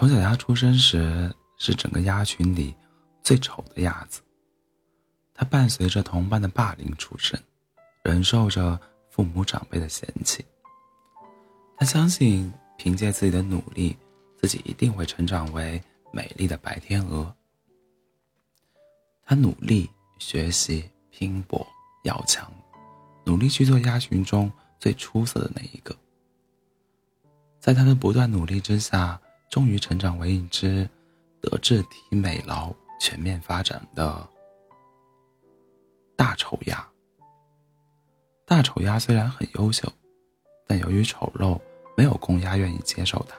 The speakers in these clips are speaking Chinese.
丑小鸭出生时是整个鸭群里最丑的鸭子。它伴随着同伴的霸凌出生，忍受着父母长辈的嫌弃。他相信凭借自己的努力，自己一定会成长为美丽的白天鹅。他努力学习、拼搏、要强，努力去做鸭群中最出色的那一个。在他的不断努力之下，终于成长为一只德智体美劳全面发展的大丑鸭。大丑鸭虽然很优秀，但由于丑陋。没有公鸭愿意接受它。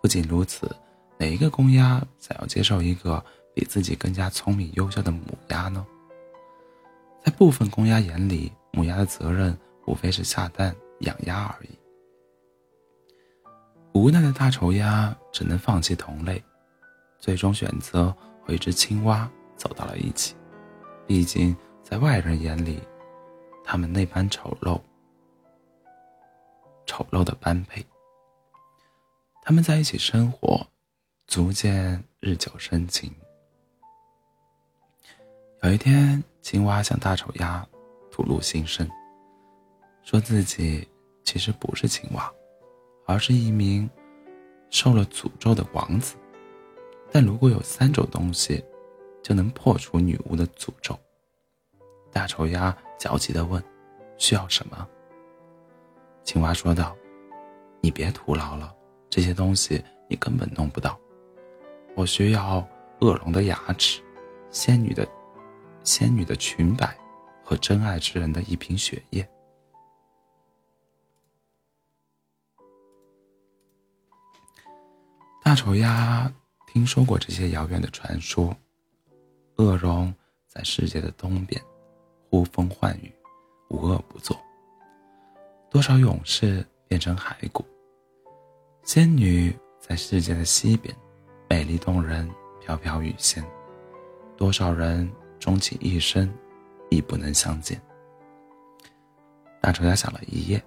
不仅如此，哪一个公鸭想要接受一个比自己更加聪明优秀的母鸭呢？在部分公鸭眼里，母鸭的责任无非是下蛋养鸭而已。无奈的大丑鸭只能放弃同类，最终选择和一只青蛙走到了一起。毕竟，在外人眼里，他们那般丑陋。丑陋的般配。他们在一起生活，逐渐日久生情。有一天，青蛙向大丑鸭吐露心声，说自己其实不是青蛙，而是一名受了诅咒的王子。但如果有三种东西，就能破除女巫的诅咒。大丑鸭焦急地问：“需要什么？”青蛙说道：“你别徒劳了，这些东西你根本弄不到。我需要恶龙的牙齿，仙女的仙女的裙摆，和真爱之人的一瓶血液。”大丑鸭听说过这些遥远的传说，恶龙在世界的东边，呼风唤雨，无恶不作。多少勇士变成骸骨，仙女在世界的西边，美丽动人，飘飘欲仙。多少人终其一生，亦不能相见。大丑鸭想了一夜，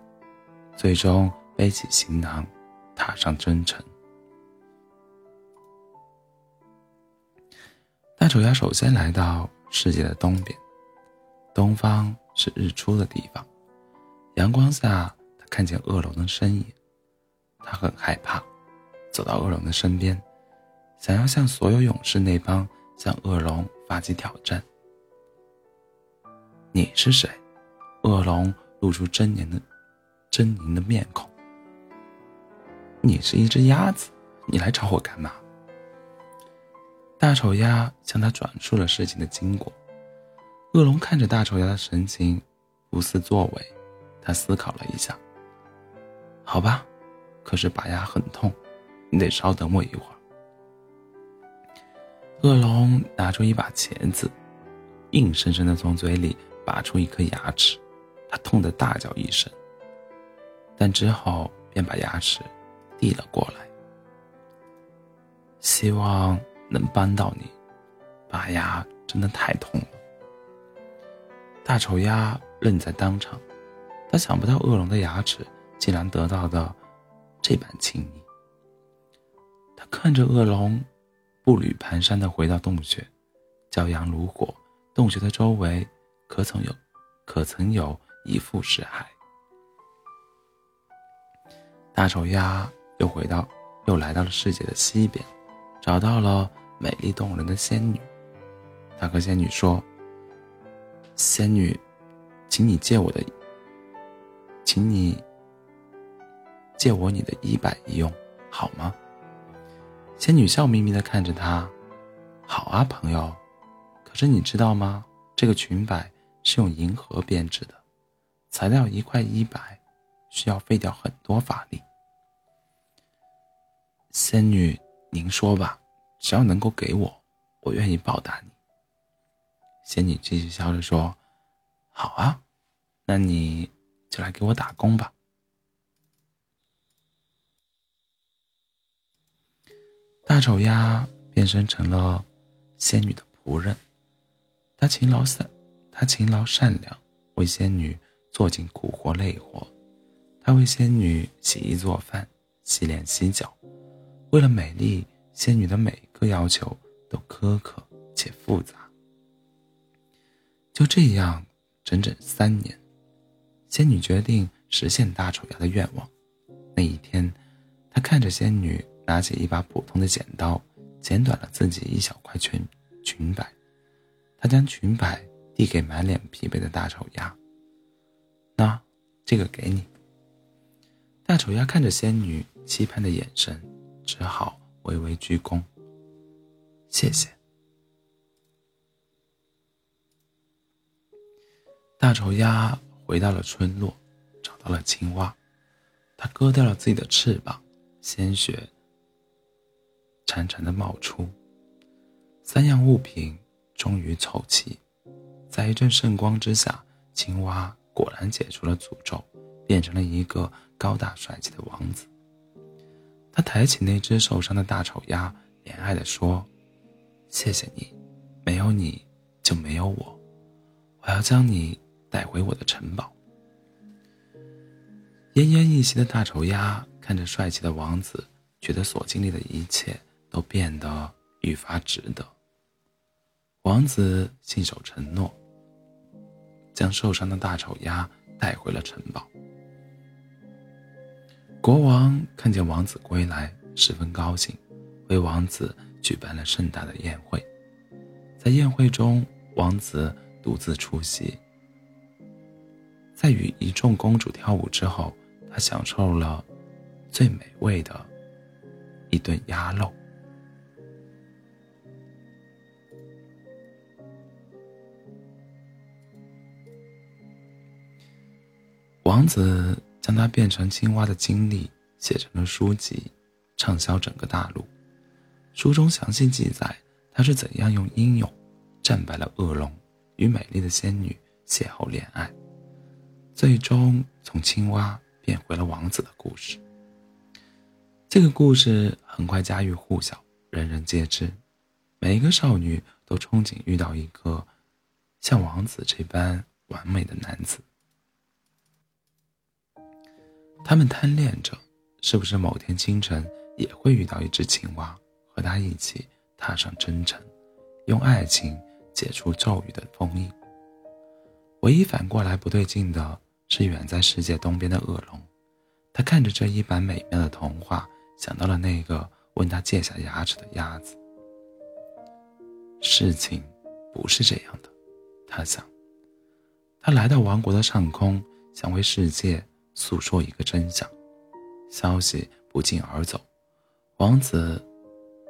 最终背起行囊，踏上征程。大丑鸭首先来到世界的东边，东方是日出的地方。阳光下，他看见恶龙的身影，他很害怕，走到恶龙的身边，想要像所有勇士那般向恶龙发起挑战。你是谁？恶龙露出狰狞的、狰狞的面孔。你是一只鸭子，你来找我干嘛？大丑鸭向他转述了事情的经过。恶龙看着大丑鸭的神情，不思作为。他思考了一下。好吧，可是拔牙很痛，你得稍等我一会儿。恶龙拿出一把钳子，硬生生的从嘴里拔出一颗牙齿，他痛得大叫一声。但之后便把牙齿递了过来，希望能帮到你。拔牙真的太痛了。大丑鸭愣在当场。他想不到恶龙的牙齿竟然得到的这般轻易。他看着恶龙步履蹒跚的回到洞穴，骄阳如火，洞穴的周围可曾有，可曾有一副尸骸？大丑鸭又回到，又来到了世界的西边，找到了美丽动人的仙女。他和仙女说：“仙女，请你借我的。”请你借我你的衣摆一用，好吗？仙女笑眯眯的看着他，好啊，朋友。可是你知道吗？这个裙摆是用银河编织的，材料一块衣摆，需要费掉很多法力。仙女，您说吧，只要能够给我，我愿意报答你。仙女继续笑着说：“好啊，那你。”就来给我打工吧。大丑鸭变身成了仙女的仆人，他勤劳善，他勤劳善良，为仙女做尽苦活累活。他为仙女洗衣做饭、洗脸洗脚，为了美丽，仙女的每要求都苛刻且复杂。就这样，整整三年，仙女决定实现大丑丫的愿望。那一天，她看着仙女拿起一把普通的剪刀，剪短了自己一小块裙裙摆。她将裙摆递给满脸疲惫的大丑鸭。那，这个给你。大丑鸭看着仙女期盼的眼神，只好微微鞠躬。谢谢。大丑鸭回到了村落，找到了青蛙，它割掉了自己的翅膀，鲜血潺潺的冒出。三样物品终于凑齐，在一阵圣光之下，青蛙果然解除了诅咒，变成了一个高大帅气的王子。他抬起那只受伤的大丑鸭，怜爱地说：“谢谢你，没有你就没有我，我要将你。”带回我的城堡。奄奄一息的大丑鸭看着帅气的王子，觉得所经历的一切都变得愈发值得。王子信守承诺，将受伤的大丑鸭带回了城堡。国王看见王子归来，十分高兴，为王子举办了盛大的宴会。在宴会中，王子独自出席。在与一众公主跳舞之后，他享受了最美味的一顿鸭肉。王子将它变成青蛙的经历写成了书籍，畅销整个大陆。书中详细记载他是怎样用英勇战败了恶龙，与美丽的仙女邂逅恋爱。最终从青蛙变回了王子的故事。这个故事很快家喻户晓，人人皆知。每一个少女都憧憬遇到一个像王子这般完美的男子。他们贪恋着，是不是某天清晨也会遇到一只青蛙，和他一起踏上征程，用爱情解除咒语的封印？唯一反过来不对劲的。是远在世界东边的恶龙，他看着这一版美妙的童话，想到了那个问他借下牙齿的鸭子。事情不是这样的，他想。他来到王国的上空，想为世界诉说一个真相。消息不胫而走，王子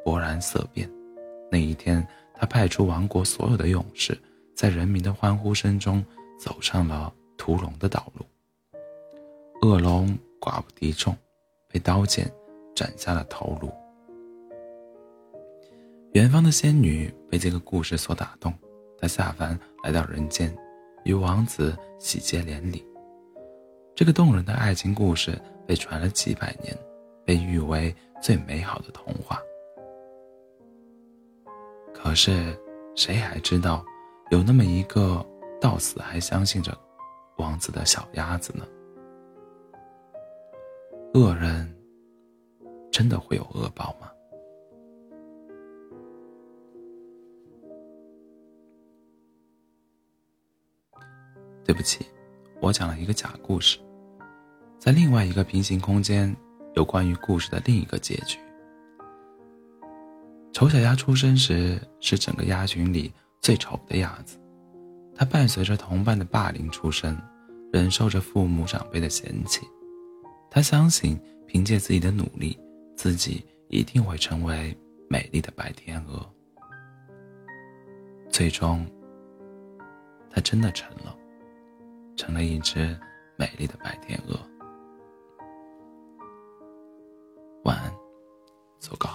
勃然色变。那一天，他派出王国所有的勇士，在人民的欢呼声中，走上了。屠龙的道路，恶龙寡不敌众，被刀剑斩下了头颅。远方的仙女被这个故事所打动，她下凡来到人间，与王子喜结连理。这个动人的爱情故事被传了几百年，被誉为最美好的童话。可是，谁还知道，有那么一个到死还相信着。王子的小鸭子呢？恶人真的会有恶报吗？对不起，我讲了一个假故事。在另外一个平行空间，有关于故事的另一个结局。丑小鸭出生时是整个鸭群里最丑的鸭子。它伴随着同伴的霸凌出生，忍受着父母长辈的嫌弃。他相信，凭借自己的努力，自己一定会成为美丽的白天鹅。最终，他真的成了，成了一只美丽的白天鹅。晚安，做个好梦。